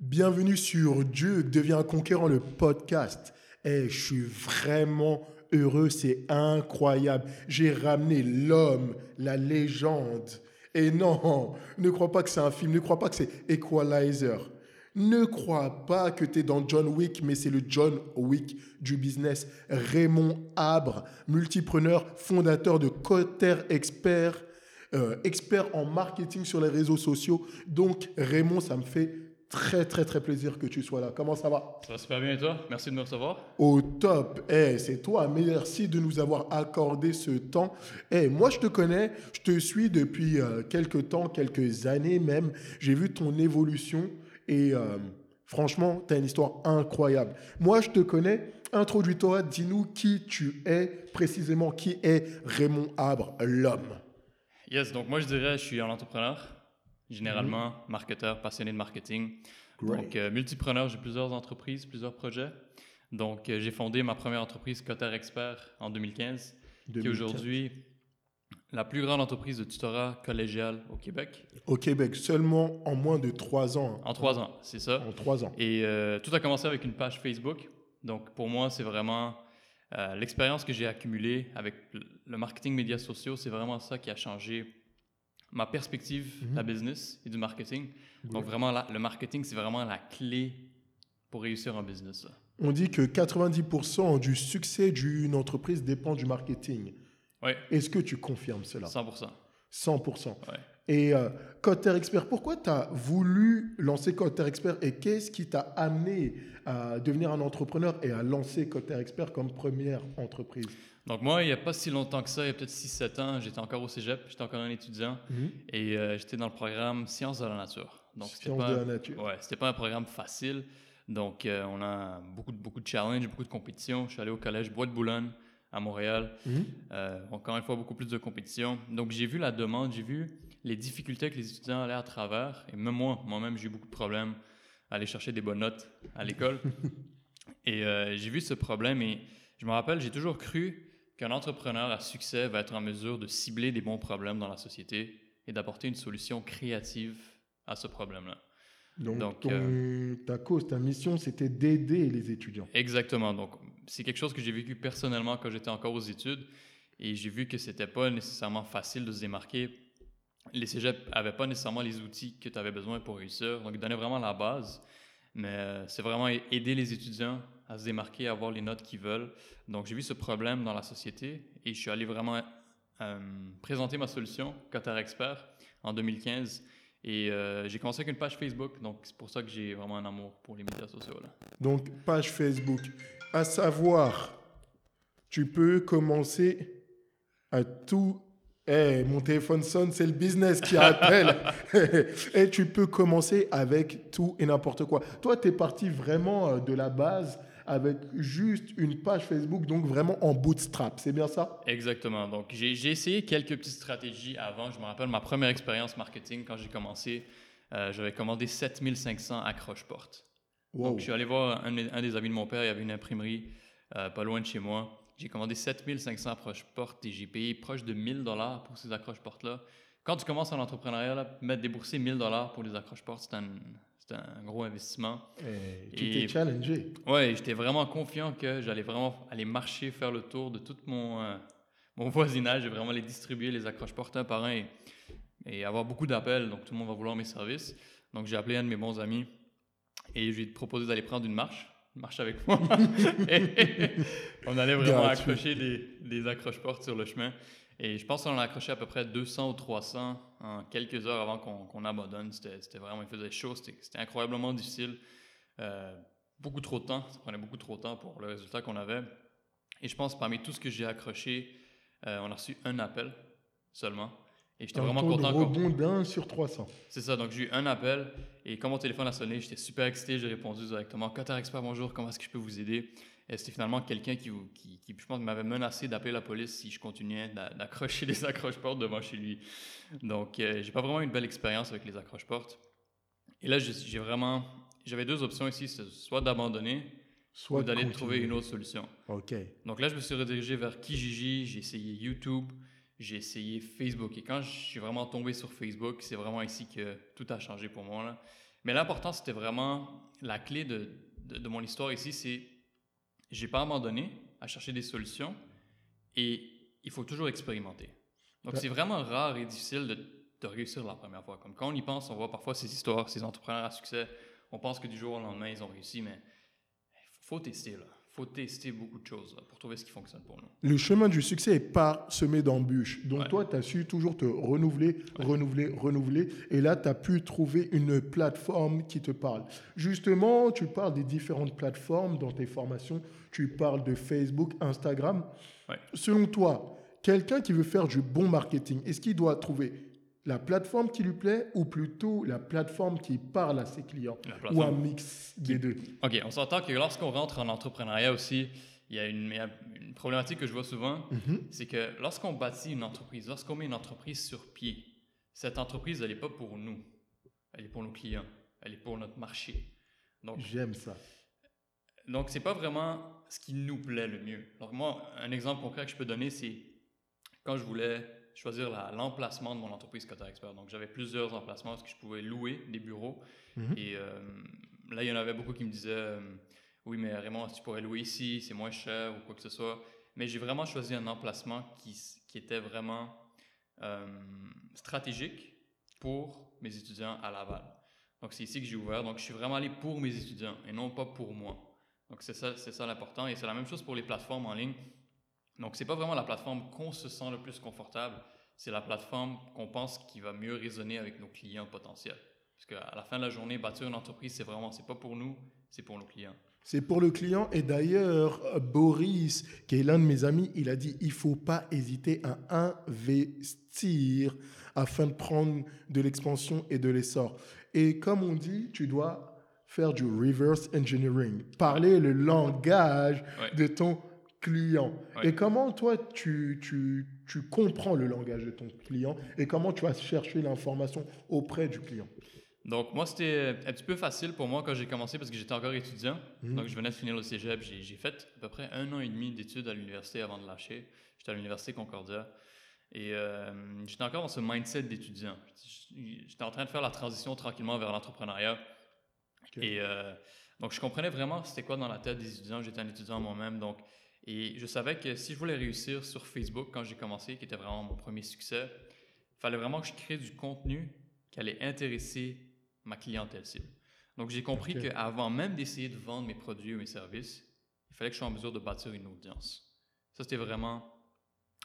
Bienvenue sur Dieu devient un conquérant, le podcast. Eh, je suis vraiment heureux, c'est incroyable. J'ai ramené l'homme, la légende. Et non, ne crois pas que c'est un film, ne crois pas que c'est Equalizer. Ne crois pas que tu es dans John Wick, mais c'est le John Wick du business. Raymond Abre, multipreneur, fondateur de Cotter Expert, euh, expert en marketing sur les réseaux sociaux. Donc, Raymond, ça me fait très, très, très plaisir que tu sois là. Comment ça va? Ça va super bien et toi? Merci de me recevoir. Au top. Eh, c'est toi. Merci de nous avoir accordé ce temps. Eh, moi, je te connais. Je te suis depuis euh, quelques temps, quelques années même. J'ai vu ton évolution. Et euh, franchement, tu as une histoire incroyable. Moi, je te connais. Introduis-toi, dis-nous qui tu es précisément, qui est Raymond Abre, l'homme? Yes, donc moi je dirais je suis un entrepreneur, généralement marketeur, passionné de marketing. Donc euh, multipreneur, j'ai plusieurs entreprises, plusieurs projets. Donc euh, j'ai fondé ma première entreprise Cotter Expert en 2015, 2015. qui est aujourd'hui la plus grande entreprise de tutorat collégial au Québec. Au Québec, seulement en moins de trois ans. En trois ans, c'est ça. En trois ans. Et euh, tout a commencé avec une page Facebook. Donc pour moi, c'est vraiment euh, l'expérience que j'ai accumulée avec le marketing médias sociaux, c'est vraiment ça qui a changé ma perspective de la business et du marketing. Donc vraiment, le marketing, c'est vraiment la clé pour réussir en business. On dit que 90% du succès d'une entreprise dépend du marketing. Oui. Est-ce que tu confirmes cela? 100%. 100%. Ouais. Et euh, Cotter Expert, pourquoi tu as voulu lancer Cotter Expert et qu'est-ce qui t'a amené à devenir un entrepreneur et à lancer Cotter Expert comme première entreprise? Donc moi, il n'y a pas si longtemps que ça, il y a peut-être 6-7 ans, j'étais encore au cégep, j'étais encore un étudiant Mhm. et euh, j'étais dans le programme Sciences de la nature. Donc c'était Sciences pas, de la nature. Ouais, c'était pas un programme facile. Donc euh, on a beaucoup de, beaucoup de challenges, beaucoup de compétitions. Je suis allé au collège Bois de Boulogne à Montréal. Mhm. Euh, encore une fois, beaucoup plus de compétition. Donc, j'ai vu la demande, j'ai vu les difficultés que les étudiants allaient à travers. Et même moi, moi-même, j'ai eu beaucoup de problèmes à aller chercher des bonnes notes à l'école. et j'ai vu ce problème et je me rappelle, j'ai toujours cru qu'un entrepreneur à succès va être en mesure de cibler des bons problèmes dans la société et d'apporter une solution créative à ce problème-là. Donc, Donc, ton- euh, ta cause, ta mission, c'était d'aider les étudiants. Exactement. Donc, c'est quelque chose que j'ai vécu personnellement quand j'étais encore aux études et j'ai vu que c'était pas nécessairement facile de se démarquer. Les cégeps n'avaient pas nécessairement les outils que tu avais besoin pour réussir. Donc, ils donnaient vraiment la base. Mais euh, c'est vraiment aider les étudiants à se démarquer, à avoir les notes qu'ils veulent. Donc, j'ai vu ce problème dans la société et je suis allé vraiment euh, présenter ma solution, Qatar Expert, en 2015. Et euh, j'ai commencé avec une page Facebook. Donc, c'est pour ça que j'ai vraiment un amour pour les médias sociaux. Là. Donc, page Facebook. À savoir, tu peux commencer à tout. Eh, mon téléphone sonne, c'est le business qui appelle. et tu peux commencer avec tout et n'importe quoi. Toi, tu es parti vraiment euh, de la base avec juste une page Facebook, donc vraiment en bootstrap. C'est bien ça? Exactement. Donc, j'ai essayé quelques petites stratégies avant. Je me rappelle ma première expérience marketing quand j'ai commencé. euh, J'avais commandé 7500 accroche-portes. Wow. Donc, je suis allé voir un, un des amis de mon père. Il y avait une imprimerie euh, pas loin de chez moi. J'ai commandé 7500 accroche-portes et j'ai payé proche de 1000 dollars pour ces accroche-portes-là. Quand tu commences en entrepreneuriat, là, mettre débourser 1000 dollars pour les accroche-portes, c'est un, c'est un gros investissement. Eh, tu Et- t'es challengé. Ouais, j'étais vraiment confiant que j'allais vraiment aller marcher, faire le tour de tout mon, euh, mon voisinage et vraiment les distribuer, les accroche-portes un par un et, et avoir beaucoup d'appels. Donc, tout le monde va vouloir mes services. Donc, j'ai appelé un de mes bons amis et je lui ai proposé d'aller prendre une marche, une marche avec moi. Et on allait vraiment accrocher des, des accroche-portes sur le chemin. Et je pense qu'on en a accroché à peu près 200 ou 300 en quelques heures avant qu'on abandonne. C'était vraiment, il faisait chaud, c'était incroyablement difficile. Euh, beaucoup trop de temps, ça prenait beaucoup trop de temps pour le résultat qu'on avait. Et je pense parmi tout ce que j'ai accroché, euh, on a reçu un appel seulement. Et j'étais Un vraiment content. qu'on- rebond d'un sur 300. c'est ça, donc j'ai eu un appel et quand mon téléphone a sonné, j'étais super excité, j'ai répondu directement Qatar Expert, bonjour, comment est-ce que je peux vous aider? C'était finalement quelqu'un qui, qui, qui, je pense, m'avait menacé d'appeler la police si je continuais d'a- d'accrocher les accroche-portes devant chez lui. Donc, euh, j'ai pas vraiment eu une belle expérience avec les accroche-portes. Et là, j'ai vraiment. J'avais deux options ici soit d'abandonner Soit d'aller trouver une autre solution. Ok. Donc là, je me suis redirigé vers Kijiji, j'ai essayé YouTube, j'ai essayé Facebook. Et quand je suis vraiment tombé sur Facebook, c'est vraiment ici que tout a changé pour moi. là. Mais l'important, c'était vraiment la clé de, de, de mon histoire ici, c'est j'ai pas abandonné à chercher des solutions et il faut toujours expérimenter. Donc, Ouais. c'est vraiment rare et difficile de, de réussir la première fois. Comme quand on y pense, on voit parfois ces histoires, ces entrepreneurs à succès. On pense que du jour au lendemain, ils ont réussi, mais il faut tester, là. Faut tester beaucoup de choses pour trouver ce qui fonctionne pour nous. Le chemin du succès est parsemé d'embûches. Donc Ouais. toi, tu as su toujours te renouveler, renouveler, renouveler. Et là, tu as pu trouver une plateforme qui te parle. Justement, tu parles des différentes plateformes dans tes formations. Tu parles de Facebook, Instagram. Ouais. Selon toi, quelqu'un qui veut faire du bon marketing, est-ce qu'il doit trouver la plateforme qui lui plaît ou plutôt la plateforme qui parle à ses clients Ou un mix des deux OK, on s'entend que lorsqu'on rentre en entrepreneuriat aussi, il y a une, problématique que je vois souvent, Mhm. c'est que lorsqu'on bâtit une entreprise, lorsqu'on met une entreprise sur pied, cette entreprise, elle n'est pas pour nous. Elle est pour nos clients. Elle est pour notre marché. Donc, J'aime ça. donc c'est pas vraiment ce qui nous plaît le mieux. Donc, moi, un exemple concret que je peux donner, c'est quand je voulais choisir la- l'emplacement de mon entreprise Cotter Expert. Donc, j'avais plusieurs emplacements parce que je pouvais louer des bureaux. Mhm. Et euh, là, il y en avait beaucoup qui me disaient euh, Oui, mais Raymond, tu pourrais louer ici C'est moins cher ou quoi que ce soit. Mais j'ai vraiment choisi un emplacement qui, qui était vraiment euh, stratégique pour mes étudiants à Laval. Donc, c'est ici que j'ai ouvert. Donc, je suis vraiment allé pour mes étudiants et non pas pour moi. Donc, c'est ça, c'est ça l'important. Et c'est la même chose pour les plateformes en ligne. Donc, c'est pas vraiment la plateforme qu'on se sent le plus confortable. C'est la plateforme qu'on pense qui va mieux résonner avec nos clients potentiels. Parce qu'à la fin de la journée, bâtir une entreprise, c'est vraiment, c'est pas pour nous, c'est pour nos clients. C'est pour le client. Et d'ailleurs, Boris, qui est l'un de mes amis, il a dit il faut pas hésiter à investir afin de prendre de l'expansion et de l'essor. Et comme on dit, tu dois faire du reverse engineering, parler le langage Ouais. de ton client. Ouais. Et comment toi, tu, tu, tu comprends le langage de ton client et comment tu vas chercher l'information auprès du client? Donc, moi, c'était un petit peu facile pour moi quand j'ai commencé parce que j'étais encore étudiant. Mhm. Donc, je venais de finir le cégep. J'ai fait à peu près un an et demi d'études à l'université avant de lâcher. J'étais à l'université Concordia. Et euh, j'étais encore dans ce mindset d'étudiant. J'étais en train de faire la transition tranquillement vers l'entrepreneuriat. Et euh, donc, je comprenais vraiment c'était quoi dans la tête des étudiants. J'étais un étudiant moi-même. Donc, et je savais que si je voulais réussir sur Facebook quand j'ai commencé, qui était vraiment mon premier succès, il fallait vraiment que je crée du contenu qui allait intéresser ma clientèle cible. Donc, j'ai compris qu'avant même d'essayer de vendre mes produits ou mes services, il fallait que je sois en mesure de bâtir une audience. Ça, c'était vraiment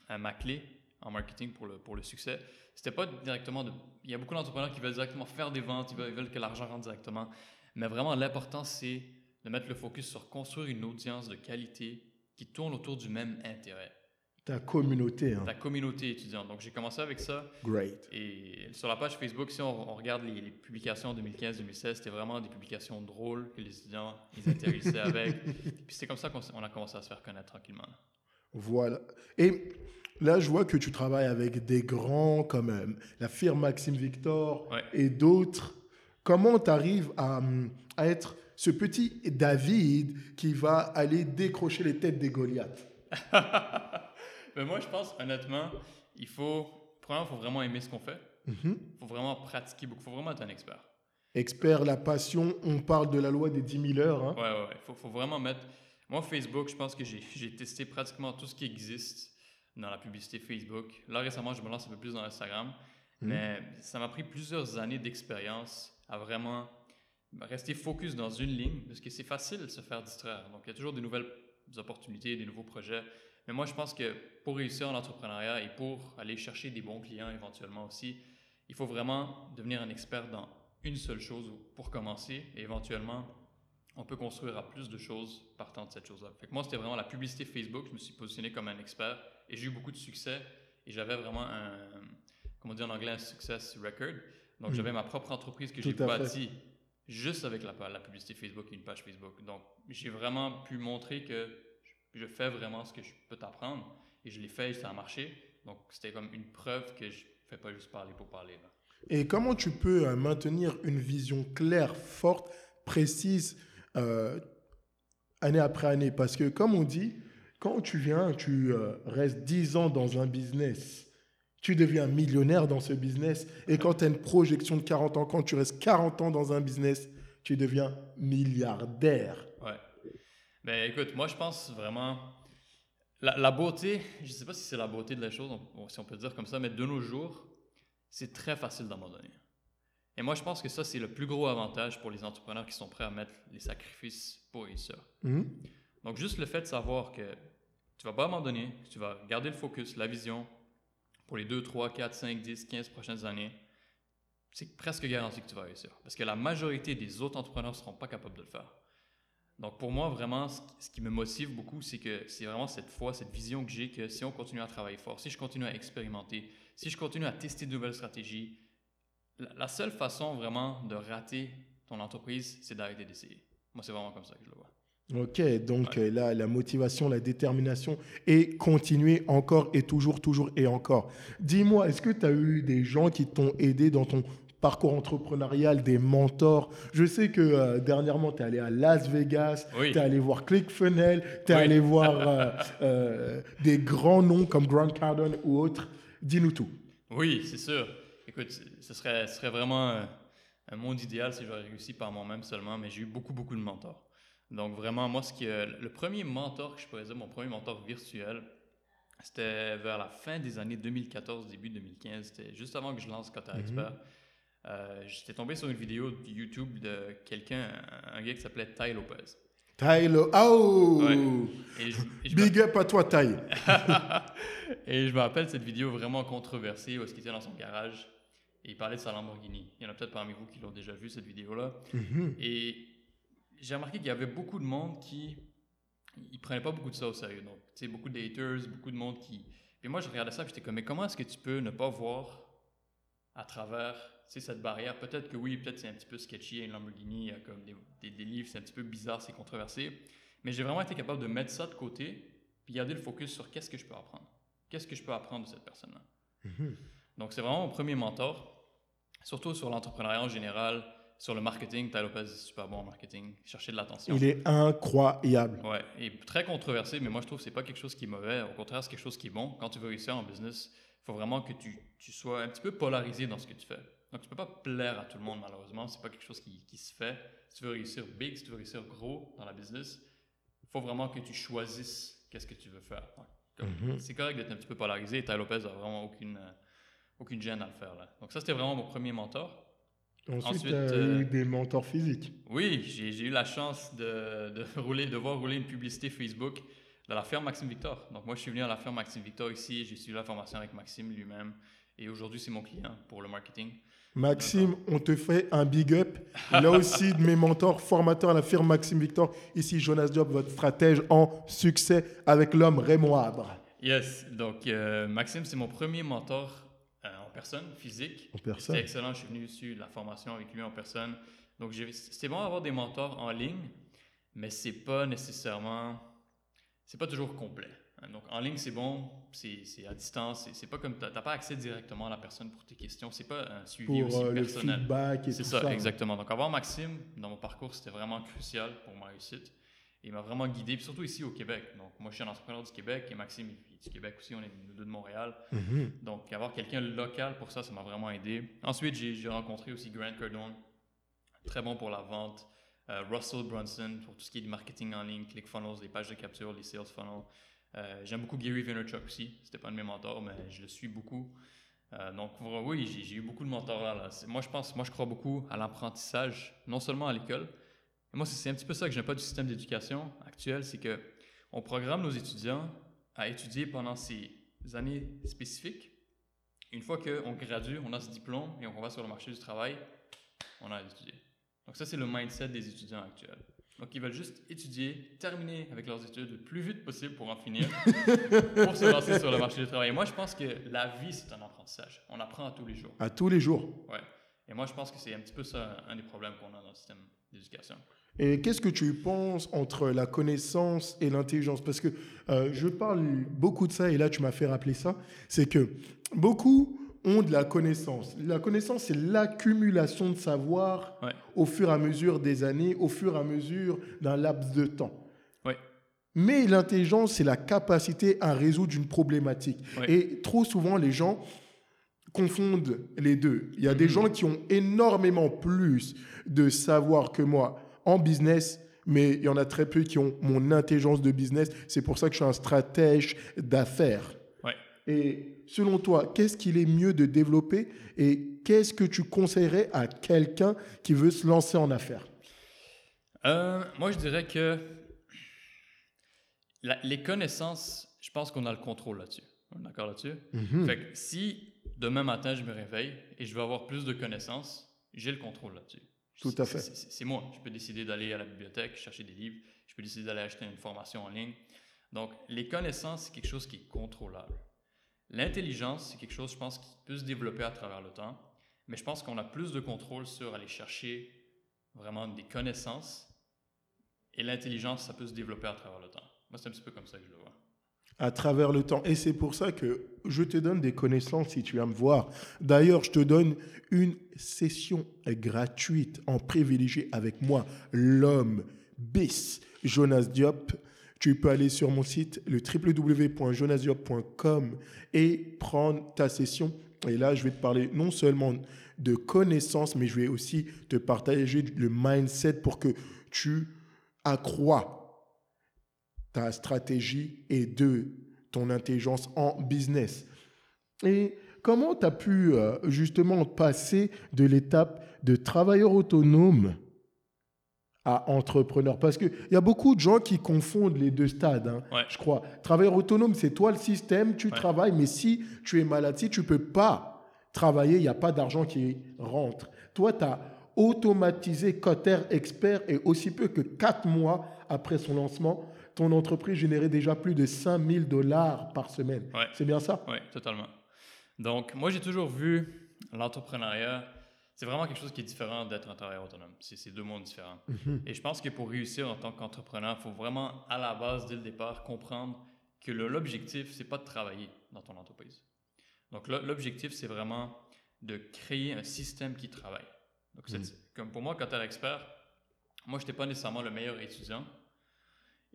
euh, ma clé en marketing pour le, pour le succès. C'était pas directement de. Il y a beaucoup d'entrepreneurs qui veulent directement faire des ventes, ils veulent, ils veulent que l'argent rentre directement. Mais vraiment, l'important, c'est de mettre le focus sur construire une audience de qualité qui tourne autour du même intérêt, Ta communauté, hein. ta communauté étudiante. Donc, j'ai commencé avec ça. great. Et sur la page Facebook, si on, on regarde les, les publications en 2015-2016, c'était vraiment des publications drôles que les étudiants ils interagissaient avec. Puis c'est comme ça qu'on a commencé à se faire connaître tranquillement. Voilà. Et là, je vois que tu travailles avec des grands comme euh, la firme Maxime Victor Ouais. et d'autres. Comment tu arrives à, à être ce petit David qui va aller décrocher les têtes des Goliaths Mais moi, je pense, honnêtement, il faut, premièrement, il faut vraiment aimer ce qu'on fait. Mhm. Il faut vraiment pratiquer beaucoup. Il faut vraiment être un expert. Expert, la passion, on parle de la loi des 10 000 heures. hein. Ouais, ouais, ouais. Il faut, faut vraiment mettre. Moi, Facebook, je pense que j'ai j'ai testé pratiquement tout ce qui existe dans la publicité Facebook. Là, récemment, je me lance un peu plus dans Instagram. Mhm. Mais ça m'a pris plusieurs années d'expérience à vraiment rester focus dans une ligne parce que c'est facile de se faire distraire. Donc, il y a toujours des nouvelles opportunités, des nouveaux projets. Mais moi, je pense que pour réussir en entrepreneuriat et pour aller chercher des bons clients éventuellement aussi, il faut vraiment devenir un expert dans une seule chose pour commencer et éventuellement, on peut construire à plus de choses partant de cette chose-là. Fait que moi, c'était vraiment la publicité Facebook. Je me suis positionné comme un expert et j'ai eu beaucoup de succès et j'avais vraiment un, comment dit en anglais, un success record. Donc, Mm. j'avais ma propre entreprise que j'ai bâtie juste avec la, publicité Facebook et une page Facebook. Donc, j'ai vraiment pu montrer que je, je fais vraiment ce que je peux t'apprendre et je l'ai fait et ça a marché. Donc, c'était comme une preuve que je fais pas juste parler pour parler. là. Et comment tu peux euh, maintenir une vision claire, forte, précise, euh, année après année? Parce que comme on dit, quand tu viens, tu euh, restes 10 ans dans un business, tu deviens millionnaire dans ce business. Et quand tu as une projection de 40 ans, quand tu restes 40 ans dans un business, tu deviens milliardaire. Ouais. Ben écoute, moi je pense vraiment. La, la beauté, je ne sais pas si c'est la beauté de la chose, on- si on peut dire comme ça, mais de nos jours, c'est très facile d'abandonner. Et moi je pense que ça, c'est le plus gros avantage pour les entrepreneurs qui sont prêts à mettre les sacrifices pour réussir. Mhm. Donc, juste le fait de savoir que tu vas pas abandonner, que tu vas garder le focus, la vision pour les 2, 3, 4, 5, 10, 15 prochaines années, c'est presque garanti que tu vas réussir. Parce que la majorité des autres entrepreneurs ne seront pas capables de le faire. Donc, pour moi, vraiment, ce qui- me motive beaucoup, c'est que c'est vraiment cette foi, cette vision que j'ai que si on continue à travailler fort, si je continue à expérimenter, si je continue à tester de nouvelles stratégies, la seule façon vraiment de rater ton entreprise, c'est d'arrêter d'essayer. Moi, c'est vraiment comme ça que je le vois. Ok, donc euh, là, la motivation, la détermination et continuer encore et toujours, toujours et encore. Dis-moi, est-ce que tu as eu des gens qui t'ont aidé dans ton parcours entrepreneurial, des mentors? Je sais que euh, dernièrement, tu es allé à Las Vegas, Oui. tu es allé voir ClickFunnels, tu es Oui. allé voir euh, euh, des grands noms comme Grant Cardone ou autres. Dis-nous tout. Oui, c'est sûr. Écoute, ce serait, ce serait vraiment un monde idéal si j'aurais réussi par moi-même seulement, mais j'ai eu beaucoup, beaucoup de mentors. Donc vraiment, moi, ce qui, le premier mentor que je pourrais dire, mon premier mentor virtuel, c'était vers la fin des années 2014, début 2015. C'était juste avant que je lance Qatar Expert. Euh, J'étais tombé sur une vidéo de YouTube de quelqu'un, un, gars qui s'appelait Ty Lopez. Tyler, oh Ouais. Et je, et je me- Big up à toi, Ty. et je me rappelle cette vidéo vraiment controversée où est-ce qu'il était dans son garage et il parlait de sa Lamborghini. Il y en a peut-être parmi vous qui l'ont déjà vu cette vidéo-là. Mhm. Et j'ai remarqué qu'il y avait beaucoup de monde qui ils prenaient pas beaucoup de ça au sérieux. Donc, tu sais, beaucoup de haters, beaucoup de monde qui. Puis moi, je regardais ça, puis j'étais comme, mais comment est-ce que tu peux ne pas voir à travers, cette barrière? Peut-être que oui, peut-être c'est un petit peu sketchy, une Lamborghini, il y a comme des, des, des livres, c'est un petit peu bizarre, c'est controversé. Mais j'ai vraiment été capable de mettre ça de côté, puis garder le focus sur qu'est-ce que je peux apprendre. Qu'est-ce que je peux apprendre de cette personne-là? Mhm. Donc, c'est vraiment mon premier mentor, surtout sur l'entrepreneuriat en général, sur le marketing. Ty Lopez est super bon en marketing, chercher de l'attention. Il est incroyable. Ouais, et très controversé, mais moi je trouve que c'est pas quelque chose qui est mauvais. Au contraire, c'est quelque chose qui est bon. Quand tu veux réussir en business, il faut vraiment que tu, tu sois un petit peu polarisé dans ce que tu fais. Donc, tu peux pas plaire à tout le monde, malheureusement. C'est pas quelque chose qui, qui se fait. Si tu veux réussir big, si tu veux réussir gros dans la business, il faut vraiment que tu choisisses qu'est-ce que tu veux faire. Mhm. C'est correct d'être un petit peu polarisé. Ty Lopez a vraiment aucune, euh, aucune gêne à le faire. Là. Donc, ça, c'était vraiment mon premier mentor. Ensuite, Ensuite, euh, eu des mentors physiques. Oui, j'ai eu la chance de, de, rouler, de voir rouler une publicité Facebook de la ferme Maxime Victor. Donc moi, je suis venu à la ferme Maxime Victor ici, j'ai suivi la formation avec Maxime lui-même. Et aujourd'hui, c'est mon client pour le marketing. Maxime, on te fait un big up. Là aussi, de mes mentors, formateurs à la firme Maxime Victor. Ici, Jonas Diop, votre stratège en succès avec l'homme Raymond Abre. Yes, donc euh, Maxime, c'est mon premier mentor euh, en personne, physique. En personne. C'était excellent, je suis venu suivre la formation avec lui en personne. Donc c'est bon d'avoir des mentors en ligne, mais c'est pas nécessairement, c'est pas toujours complet. hein. Donc en ligne c'est bon, c'est à distance, c'est- pas comme t'as pas accès directement à la personne pour tes questions, c'est pas un suivi Pour aussi euh, le personnel. feedback et C'est ça, ça. exactement. Donc, avoir Maxime dans mon parcours, c'était vraiment crucial pour ma réussite. Il m'a vraiment guidé, puis surtout ici au Québec. Donc, moi, je suis un entrepreneur du Québec et Maxime il est du Québec aussi. On est nous deux de Montréal. Mhm. Donc, avoir quelqu'un local pour ça, ça m'a vraiment aidé. Ensuite, j'ai rencontré aussi Grant Cardone, très bon pour la vente. Euh, Russell Brunson pour tout ce qui est du marketing en ligne, ClickFunnels, les pages de capture, les sales funnels. Euh, J'aime beaucoup Gary Vaynerchuk aussi. C'était pas un de mes mentors, mais je le suis beaucoup. Euh, donc oui, j'ai eu beaucoup de mentorat là. Moi, je pense, moi, je crois beaucoup à l'apprentissage, non seulement à l'école. Moi, c'est c'est un petit peu ça que j'aime pas du système d'éducation actuel, c'est que on programme nos étudiants à étudier pendant ces années spécifiques. Une fois qu'on gradue, on a ce diplôme et on va sur le marché du travail, on a étudié. Donc ça, c'est le mindset des étudiants actuels. Donc ils veulent juste étudier, terminer avec leurs études le plus vite possible pour en finir, pour se lancer sur le marché du travail. Et moi, je pense que la vie, c'est un apprentissage. On apprend à tous les jours. À tous les jours. Ouais. Et moi, je pense que c'est un petit peu ça, un des problèmes qu'on a dans le système d'éducation. Et qu'est-ce que tu penses entre la connaissance et l'intelligence? Parce que euh, je parle beaucoup de ça, et là tu m'as fait rappeler ça, c'est que beaucoup ont de la connaissance. La connaissance, c'est l'accumulation de savoir Ouais. au fur et à mesure des années, au fur et à mesure d'un laps de temps. Ouais. Mais l'intelligence, c'est la capacité à résoudre une problématique. Ouais. Et trop souvent, les gens confondent les deux. Il y a des gens qui ont énormément plus de savoir que moi en business, mais il y en a très peu qui ont mon intelligence de business. C'est pour ça que je suis un stratège d'affaires. Ouais. Et selon toi, qu'est-ce qu'il est mieux de développer et qu'est-ce que tu conseillerais à quelqu'un qui veut se lancer en affaires? Euh, moi, je dirais que la- les connaissances, je pense qu'on a le contrôle là-dessus. On est d'accord là-dessus? Mhm. Fait que si demain matin, je me réveille et je veux avoir plus de connaissances, j'ai le contrôle là-dessus. Tout à fait. C'est moi. Je peux décider d'aller à la bibliothèque, chercher des livres. Je peux décider d'aller acheter une formation en ligne. Donc, les connaissances, c'est quelque chose qui est contrôlable. L'intelligence, c'est quelque chose, je pense, qui peut se développer à travers le temps. Mais je pense qu'on a plus de contrôle sur aller chercher vraiment des connaissances. Et l'intelligence, ça peut se développer à travers le temps. Moi, c'est un petit peu comme ça que je le vois. À travers le temps. Et c'est pour ça que je te donne des connaissances si tu viens me voir. D'ailleurs, je te donne une session gratuite en privilégié avec moi, l'homme bis Jonas Diop. Tu peux aller sur mon site, le www.jonasdiop.com et prendre ta session. Et là, je vais te parler non seulement de connaissances, mais je vais aussi te partager le mindset pour que tu accrois ta stratégie et de ton intelligence en business. Et comment tu as pu euh, justement passer de l'étape de travailleur autonome à entrepreneur? Parce qu'il y a beaucoup de gens qui confondent les deux stades, hein, Ouais. je crois. Travailleur autonome, c'est toi le système, tu Ouais. travailles, mais si tu es malade, si tu peux pas travailler, il n'y a pas d'argent qui rentre. Toi, tu as automatisé Cotter Expert et aussi peu que quatre mois après son lancement, ton entreprise générait déjà plus de 5000 dollars par semaine. Ouais. C'est bien ça? Oui, totalement. Donc, moi, j'ai toujours vu l'entrepreneuriat, c'est vraiment quelque chose qui est différent d'être un travailleur autonome. C'est deux mondes différents. Et je pense que pour réussir en tant qu'entrepreneur, il faut vraiment, à la base, dès le départ, comprendre que l'objectif, c'est pas de travailler dans ton entreprise. Donc, l'objectif, c'est vraiment de créer un système qui travaille. Donc, Mhm. comme pour moi, quand tu es expert, moi, je n'étais pas nécessairement le meilleur étudiant.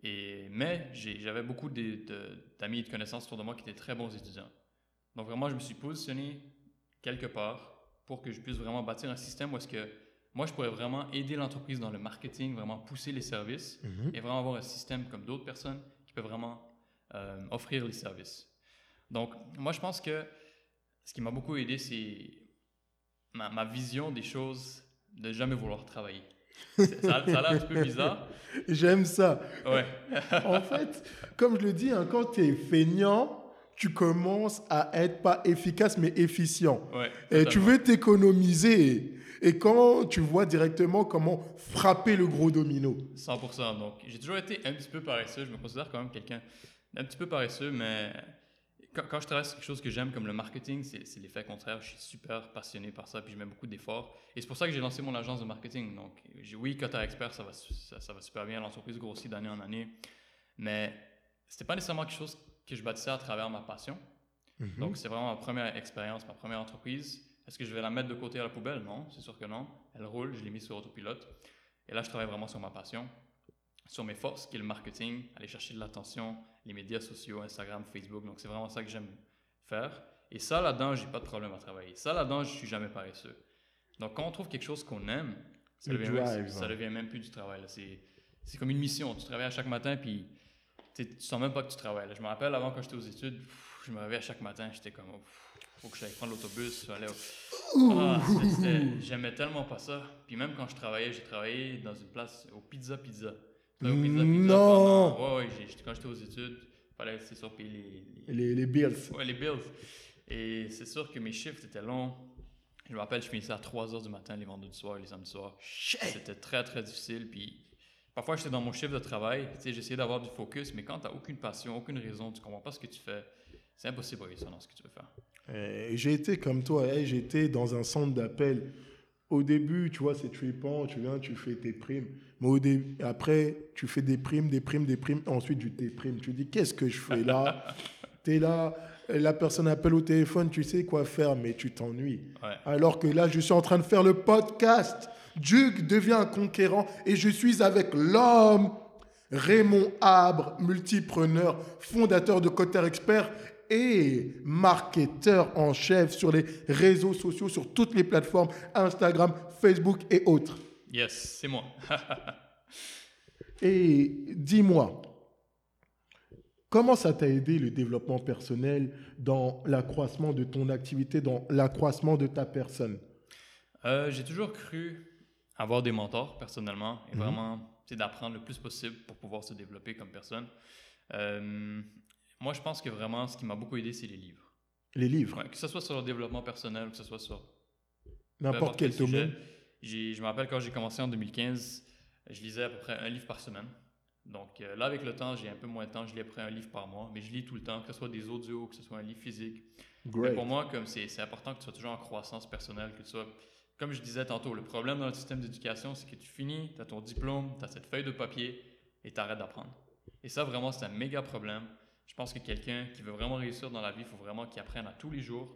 Et, mais j'avais beaucoup d'amis et de connaissances autour de moi qui étaient très bons étudiants. Donc vraiment, je me suis positionné quelque part pour que je puisse vraiment bâtir un système où est-ce que moi, je pourrais vraiment aider l'entreprise dans le marketing, vraiment pousser les services Mhm. et vraiment avoir un système comme d'autres personnes qui peuvent vraiment euh, offrir les services. Donc, moi, je pense que ce qui m'a beaucoup aidé, c'est ma, ma vision des choses de jamais vouloir travailler. Ça, a- ça a l'air un petit peu bizarre. J'aime ça. Ouais. En fait, comme je le dis, hein, quand tu es feignant, tu commences à être pas efficace mais efficient. ouais Et tu veux t'économiser. Et quand tu vois directement comment frapper le gros domino. 100%. Donc, j'ai toujours été un petit peu paresseux. Je me considère quand même quelqu'un d'un petit peu paresseux, mais quand, quand je travaille sur quelque chose que j'aime comme le marketing, c'est l'effet contraire. Je suis super passionné par ça, puis je mets beaucoup d'efforts. Et c'est pour ça que j'ai lancé mon agence de marketing. Donc, oui, Cotter Expert, ça va, ça, ça va super bien. L'entreprise grossit d'année en année. Mais c'était pas nécessairement quelque chose que je bâtissais à travers ma passion. Donc, c'est vraiment ma première expérience, ma première entreprise. Est-ce que je vais la mettre de côté à la poubelle? Non, c'est sûr que non. Elle roule, je l'ai mis sur autopilote. Et là, je travaille vraiment sur ma passion, sur mes forces, qui est le marketing, aller chercher de l'attention, les médias sociaux, Instagram, Facebook. Donc, c'est vraiment ça que j'aime faire. Et ça, là-dedans, j'ai pas de problème à travailler. Ça, là-dedans, je suis jamais paresseux. Donc, quand on trouve quelque chose qu'on aime, ça devient, drive, même, ça devient même plus du travail. C'est comme une mission. Tu travailles à chaque matin, puis tu tu sens même pas que tu travailles. là. Je me rappelle avant quand j'étais aux études, pff, je me réveillais à chaque matin, j'étais comme, oh, faut que j'aille prendre l'autobus, aller au... Ah, J'aimais tellement pas ça. Puis même quand je travaillais, j'ai travaillé dans une place au Pizza Pizza. Pizza Pizza Non. pendant- Ouais, ouais, j'ai- quand j'étais aux études, fallait c'est sûr payer les, les- Les, les bills. ouais, les bills. Et c'est sûr que mes chiffres étaient longs. Je me rappelle, je finissais à 3 h du matin les vendredis soirs et les samedis soirs. C'était très, très difficile. Puis parfois, j'étais dans mon chiffre de travail. J'essayais d'avoir du focus, mais quand tu n'as aucune passion, aucune raison, tu comprends pas ce que tu fais, c'est impossible de réussir dans ce que tu veux faire. Euh, J'ai été comme toi, hey, j'étais dans un centre d'appel. Au début, tu vois, c'est trippant, tu viens, tu fais tes primes. Mais au après, tu fais des primes, des primes, des primes, ensuite tu déprimes. Tu dis, qu'est-ce que je fais là? Tu es là, la personne appelle au téléphone, tu sais quoi faire, mais tu t'ennuies. Ouais. Alors que là, je suis en train de faire le podcast. Duke devient un conquérant et je suis avec l'homme, Raymond Abre, multipreneur, fondateur de Cotter Expert et marketeur en chef sur les réseaux sociaux, sur toutes les plateformes, Instagram, Facebook et autres. Yes, c'est moi. et dis-moi, comment ça t'a aidé le développement personnel dans l'accroissement de ton activité, dans l'accroissement de ta personne? Euh, J'ai toujours cru avoir des mentors personnellement et Mhm. vraiment c'est d'apprendre le plus possible pour pouvoir se développer comme personne. Euh, moi, je pense que vraiment, ce qui m'a beaucoup aidé, c'est les livres. Les livres, Ouais, que ce soit sur le développement personnel que ce soit sur n'importe quel sujet. domaine. Je me rappelle quand j'ai commencé en 2015, je lisais à peu près un livre par semaine. Donc euh, là, avec le temps, j'ai un peu moins de temps. Je lis à peu près un livre par mois, mais je lis tout le temps, que ce soit des audios, que ce soit un livre physique. Mais Great. pour moi, comme c'est c'est important que tu sois toujours en croissance personnelle, que tu sois, comme je disais tantôt, le problème dans le système d'éducation, c'est que tu finis, tu as ton diplôme, tu as cette feuille de papier et tu arrêtes d'apprendre. Et ça, vraiment, c'est un méga problème. Je pense que quelqu'un qui veut vraiment réussir dans la vie, il faut vraiment qu'il apprenne à tous les jours,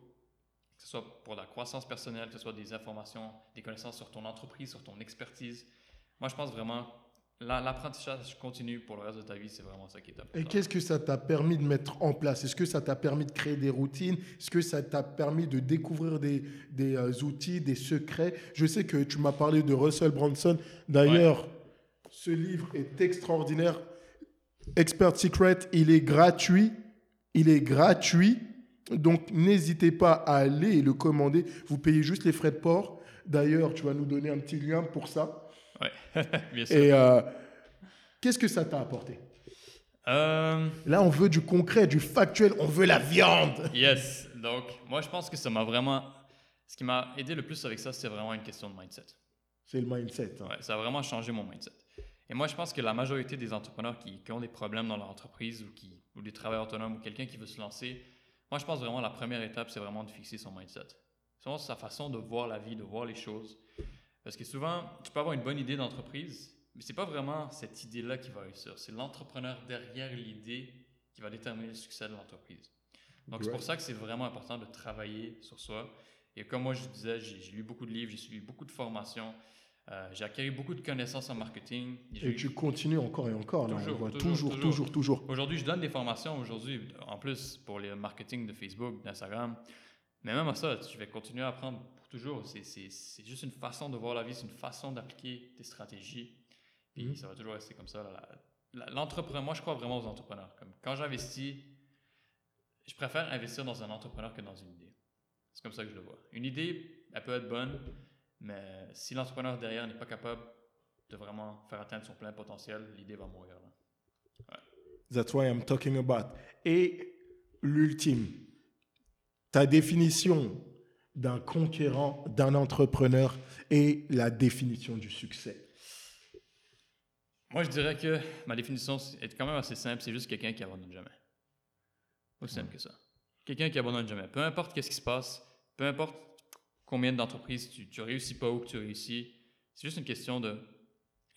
que ce soit pour la croissance personnelle, que ce soit des informations, des connaissances sur ton entreprise, sur ton expertise. Moi, je pense vraiment, la- l'apprentissage continu pour le reste de ta vie, c'est vraiment ça qui est important. Et qu'est-ce que ça t'a permis de mettre en place? Est-ce que ça t'a permis de créer des routines? Est-ce que ça t'a permis de découvrir des, des, euh, outils, des secrets? Je sais que tu m'as parlé de Russell Brunson. D'ailleurs, ce livre est extraordinaire. Expert Secret, il est gratuit. Il est gratuit. Donc, n'hésitez pas à aller le commander. Vous payez juste les frais de port. D'ailleurs, tu vas nous donner un petit lien pour ça. Bien sûr. Et euh, qu'est-ce que ça t'a apporté? Euh, Là, on veut du concret, du factuel, on veut la viande. Yes. Donc, moi, je pense que ça m'a vraiment. Ce qui m'a aidé le plus avec ça, c'est vraiment une question de mindset. C'est le mindset. hein. Ouais, ça a vraiment changé mon mindset. Et moi, je pense que la majorité des entrepreneurs qui, qui ont des problèmes dans leur entreprise ou, qui, ou des travailleurs autonomes ou quelqu'un qui veut se lancer, moi, je pense vraiment la première étape, c'est vraiment de fixer son mindset. C'est vraiment sa façon de voir la vie, de voir les choses. Parce que souvent, tu peux avoir une bonne idée d'entreprise, mais c'est pas vraiment cette idée-là qui va réussir. C'est l'entrepreneur derrière l'idée qui va déterminer le succès de l'entreprise. Donc, c'est pour ça que c'est vraiment important de travailler sur soi. Et comme moi, je disais, j'ai lu beaucoup de livres, j'ai suivi beaucoup de formations, euh, j'ai acquis beaucoup de connaissances en marketing. Et tu continues encore et encore. là, on Toujours, voit toujours, toujours, toujours. toujours, toujours. Aujourd'hui, je donne des formations aujourd'hui, en plus pour le marketing de Facebook, d'Instagram. Mais même à ça, je vais continuer à apprendre pour toujours. C'est- juste une façon de voir la vie, c'est une façon d'appliquer des stratégies. Puis Mhm. ça va toujours rester comme ça. L'entrepreneur, moi je crois vraiment aux entrepreneurs. Comme quand j'investis, je préfère investir dans un entrepreneur que dans une idée. C'est comme ça que je le vois. Une idée, elle peut être bonne, mais si l'entrepreneur derrière n'est pas capable de vraiment faire atteindre son plein potentiel, l'idée va mourir. là. That's why I'm talking about. Et l'ultime, ta définition d'un conquérant, d'un entrepreneur et la définition du succès. Moi, je dirais que ma définition est quand même assez simple. C'est juste quelqu'un qui abandonne jamais. Aussi simple que ça. Quelqu'un qui abandonne jamais. Peu importe qu'est-ce qui se passe, peu importe combien d'entreprises tu, tu réussis pas ou que tu réussis, c'est juste une question de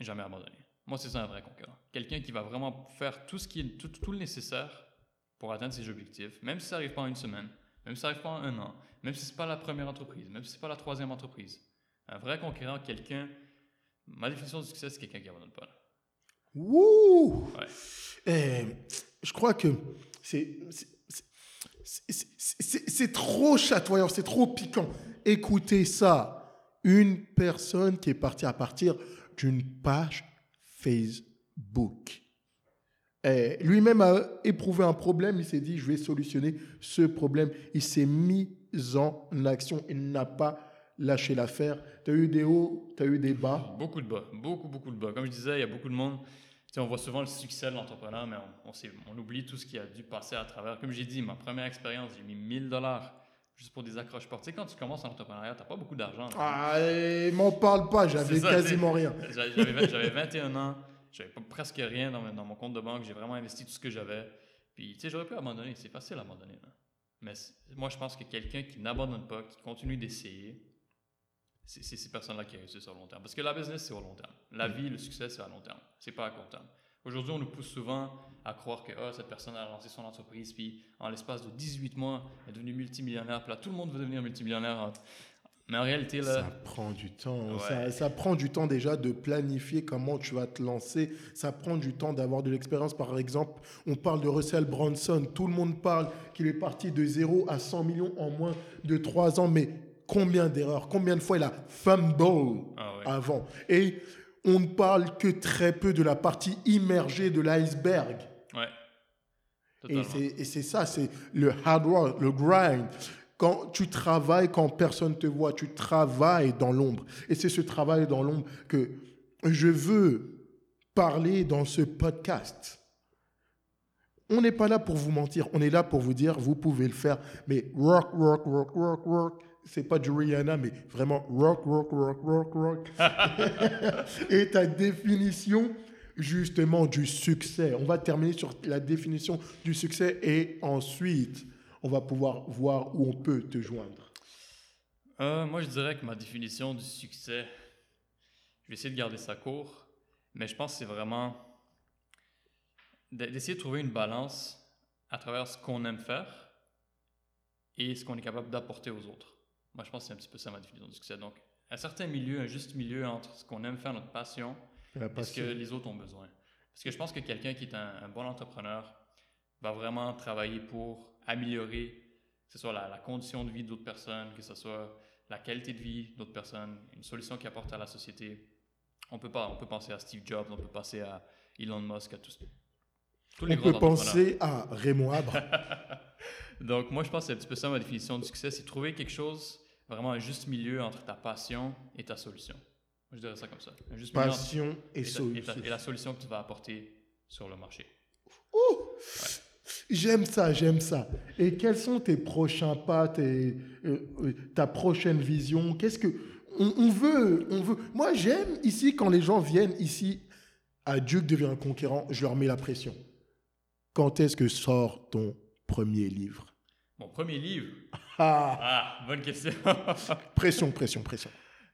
jamais abandonner. Moi, c'est ça un vrai conquérant. Quelqu'un qui va vraiment faire tout ce qui est tout, tout le nécessaire pour atteindre ses objectifs, même si ça n'arrive pas en une semaine, même si ça n'arrive pas en un an, même si c'est pas la première entreprise, même si c'est pas la troisième entreprise. Un vrai conquérant, quelqu'un. Ma définition du succès, c'est quelqu'un qui abandonne pas. Wouh Ouais. Eh, Je crois que c'est- c'est trop chatoyant, c'est trop piquant. Écoutez ça. Une personne qui est partie à partir d'une page Facebook. Lui-même a éprouvé un problème, il s'est dit, je vais solutionner ce problème. Il s'est mis en action, il n'a pas lâché l'affaire. Tu as eu des hauts, tu as eu des bas. Beaucoup de bas, beaucoup, beaucoup de bas. Comme je disais, il y a beaucoup de monde. Tu sais, on voit souvent le succès de l'entrepreneur, mais on, on oublie tout ce qui a dû passer à travers. Comme j'ai dit, ma première expérience, j'ai mis 1000 dollars juste pour des accroches portes. Tu sais, quand tu commences en entrepreneuriat, tu n'as pas beaucoup d'argent. Ah, m'en parle pas, j'avais quasiment rien. J'avais j'avais vingt- j'avais 21 ans, j'avais presque rien dans, mon- dans mon compte de banque, j'ai vraiment investi tout ce que j'avais. Puis, tu sais, j'aurais pu abandonner, c'est facile d'abandonner. là. Mais moi, je pense que quelqu'un qui n'abandonne pas, qui continue d'essayer, c'est ces personnes-là qui réussissent sur le long terme. Parce que la business, c'est au long terme. La vie, le succès, c'est à long terme. C'est pas à court terme. Aujourd'hui, on nous pousse souvent à croire que Ah, cette personne a lancé son entreprise, puis en l'espace de 18 mois, elle est devenue multimillionnaire. Puis là, tout le monde veut devenir multimillionnaire Mais en réalité, là. Ça prend du temps. Ouais. Ça, ça prend du temps déjà de planifier comment tu vas te lancer. Ça prend du temps d'avoir de l'expérience. Par exemple, on parle de Russell Brunson. Tout le monde parle qu'il est parti de 0 à 100 millions en moins de 3 ans. Mais combien d'erreurs Combien de fois il a fumble Ah ouais. avant? Et on ne parle que très peu de la partie immergée de l'iceberg. Ouais. Et c'est, ça, c'est le hard work, le grind. Quand tu travailles, quand personne te voit, tu travailles dans l'ombre. Et c'est ce travail dans l'ombre que je veux parler dans ce podcast. On n'est pas là pour vous mentir, on est là pour vous dire, vous pouvez le faire, mais rock, rock, rock, rock, rock. C'est pas du Rihanna, mais vraiment rock, rock, rock, rock, rock. Et ta définition, justement, du succès. On va terminer sur la définition du succès et ensuite, on va pouvoir voir où on peut te joindre. Euh, moi, je dirais que ma définition du succès, je vais essayer de garder ça court, mais je pense que c'est vraiment d'essayer de trouver une balance à travers ce qu'on aime faire et ce qu'on est capable d'apporter aux autres. Moi, je pense que c'est un petit peu ça ma définition du succès. Donc, un certain milieu, un juste milieu entre ce qu'on aime faire, notre passion, La et ce que les autres ont besoin. Parce que je pense que quelqu'un qui est un, un bon entrepreneur va vraiment travailler pour améliorer, que ce soit la, la condition de vie d'autres personnes, que ce soit la qualité de vie d'autres personnes, une solution qui apporte à la société. On peut, pas, on peut penser à Steve Jobs, on peut penser à Elon Musk, à tous, tous les On grands peut penser à Raymond Abre. Donc, moi, je pense que c'est un petit peu ça ma définition du succès, c'est trouver quelque chose, vraiment un juste milieu entre ta passion et ta solution. Je dirais ça comme ça. Un juste milieu entre- passion et et, ta- et ta- solution. et la solution que tu vas apporter sur le marché. Ouh J'aime ça, j'aime ça. Et quels sont tes prochains pas, tes, euh, euh, ta prochaine vision? Qu'est-ce que on, on veut, on veut. Moi, j'aime ici quand les gens viennent ici à Dieu devient un conquérant. Je leur mets la pression. Quand est-ce que sort ton premier livre? Mon premier livre. Ah, Ah, bonne question. pression, pression, pression.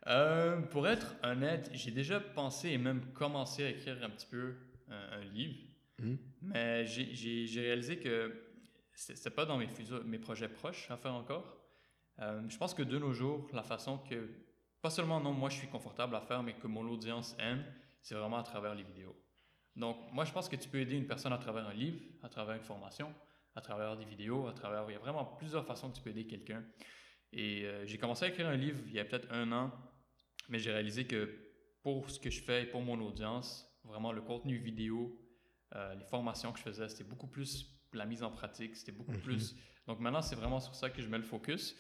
Euh, pour être honnête, j'ai déjà pensé et même commencé à écrire un petit peu un, un livre, Mhm. mais j'ai- réalisé que c'est pas dans mes, futurs- mes projets proches à faire encore. Euh, je pense que de nos jours, la façon que, pas seulement non, moi je suis confortable à faire, mais que mon audience aime, c'est vraiment à travers les vidéos. Donc, moi je pense que tu peux aider une personne à travers un livre, à travers une formation, à travers des vidéos, à travers. Il y a vraiment plusieurs façons que tu peux aider quelqu'un. Et euh, j'ai commencé à écrire un livre il y a peut-être un an, mais j'ai réalisé que pour ce que je fais et pour mon audience, vraiment le contenu vidéo, euh, les formations que je faisais, c'était beaucoup plus la mise en pratique, c'était beaucoup Mhm. plus. Donc maintenant, c'est vraiment sur ça que je mets le focus.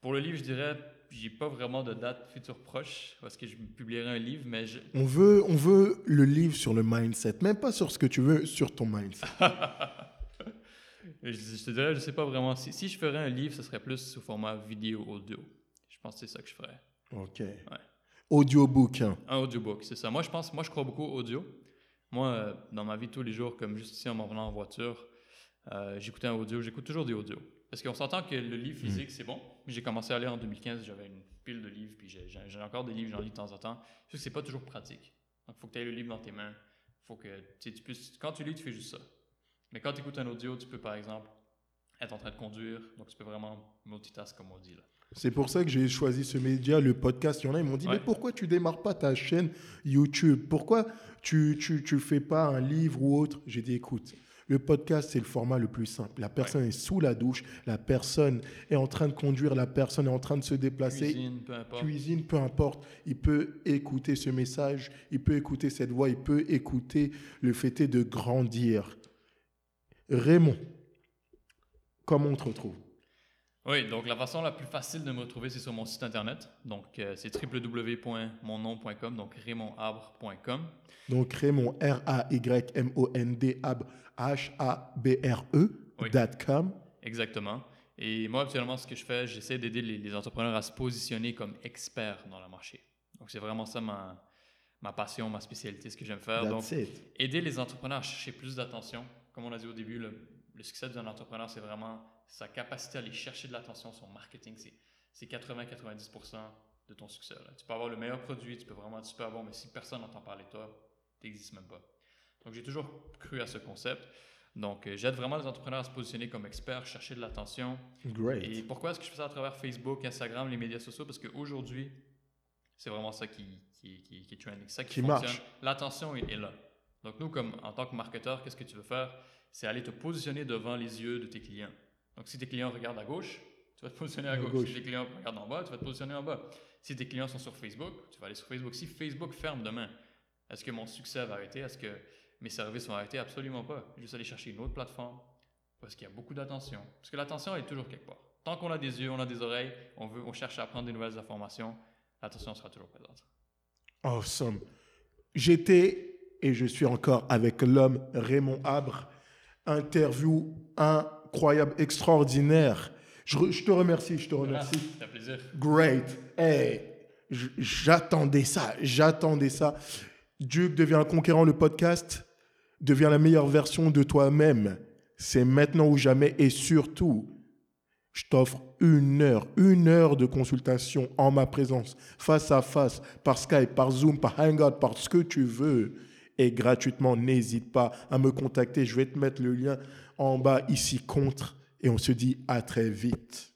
Pour le livre, je dirais, j'ai pas vraiment de date future proche parce que je publierai un livre, mais je, On veut, on veut le livre sur le mindset, même pas sur ce que tu veux, sur ton mindset. je, je te dirais, je sais pas vraiment. Si, si je ferais un livre, ce serait plus sous format vidéo audio. Je pense que c'est ça que je ferais. Ok. Audiobook. hein. Un audiobook, c'est ça. Moi, je pense, moi, je crois beaucoup au audio. Moi, euh, dans ma vie tous les jours, comme juste ici en m'en venant en voiture, euh, j'écoutais un audio. J'écoute toujours des audios. Parce qu'on s'entend que le livre physique, c'est bon. J'ai commencé à lire en 2015, j'avais une pile de livres, puis j'ai- encore des livres, j'en lis de temps en temps. Que c'est pas toujours pratique. Donc, il faut que tu aies le livre dans tes mains. faut que tu puisses. Quand tu lis, tu fais juste ça. Mais quand tu écoutes un audio, tu peux, par exemple, être en train de conduire. Donc, tu peux vraiment multitask, comme on dit. Là. C'est pour ça que j'ai choisi ce média, le podcast. Il y en a, ils m'ont dit, Ouais. mais pourquoi tu démarres pas ta chaîne YouTube? Pourquoi tu, tu, tu fais pas un livre ou autre? J'ai dit, écoute, le podcast, c'est le format le plus simple. La personne est sous la douche, la personne est en train de conduire, la personne est en train de se déplacer. Cuisine, peu importe. Cuisine, peu importe, il peut écouter ce message, il peut écouter cette voix, il peut écouter le fait est de grandir. Raymond, comment on te retrouve? Oui, donc la façon la plus facile de me retrouver, c'est sur mon site internet. Donc, euh, c'est www.monnom.com, donc raymondarbre.com. Donc Raymond, R-A-Y-M-O-N-D, Ab, H-A-B-R-E, Oui. dot com. Exactement. Et moi, actuellement, ce que je fais, j'essaie d'aider les, les entrepreneurs à se positionner comme experts dans le marché. Donc, c'est vraiment ça ma, ma passion, ma spécialité, ce que j'aime faire. Donc, it. aider les entrepreneurs à chercher plus d'attention. Comme on a dit au début, le, le succès d'un entrepreneur, c'est vraiment sa capacité à aller chercher de l'attention, son marketing. C'est, c'est 80-90% de ton succès. là. Tu peux avoir le meilleur produit, tu peux vraiment être super bon, mais si personne n'entend parler de toi, tu n'existes même pas. Donc, j'ai toujours cru à ce concept. Donc, euh, j'aide vraiment les entrepreneurs à se positionner comme experts, chercher de l'attention. Great. Et pourquoi est-ce que je fais ça à travers Facebook, Instagram, les médias sociaux? Parce qu'aujourd'hui, c'est vraiment ça qui, qui, qui, qui est trending, ça qui, Qui fonctionne. marche. L'attention est, est là. Donc, nous, comme en tant que marketeur, qu'est-ce que tu veux faire? C'est aller te positionner devant les yeux de tes clients. Donc, si tes clients regardent à gauche, tu vas te positionner à À gauche. gauche. Si tes clients regardent en bas, tu vas te positionner en bas. Si tes clients sont sur Facebook, tu vas aller sur Facebook. Si Facebook ferme demain, est-ce que mon succès va arrêter? Est-ce que mes services vont arrêter? Absolument pas. Je vais juste aller chercher une autre plateforme parce qu'il y a beaucoup d'attention. Parce que l'attention est toujours quelque part. Tant qu'on a des yeux, on a des oreilles, on, veut, on cherche à apprendre des nouvelles informations, l'attention sera toujours présente. Awesome. J'étais et je suis encore avec l'homme Raymond Abre. Interview incroyable, extraordinaire. Je, te remercie, je te remercie. C'est un plaisir. Great. Hey, j'attendais ça, j'attendais ça. Duke devient un conquérant, le podcast devient la meilleure version de toi-même. C'est maintenant ou jamais et surtout, je t'offre une heure, une heure de consultation en ma présence, face à face, par Skype, par Zoom, par Hangout, par ce que tu veux. Et gratuitement, n'hésite pas à me contacter. Je vais te mettre le lien en bas ici contre. Et on se dit à très vite.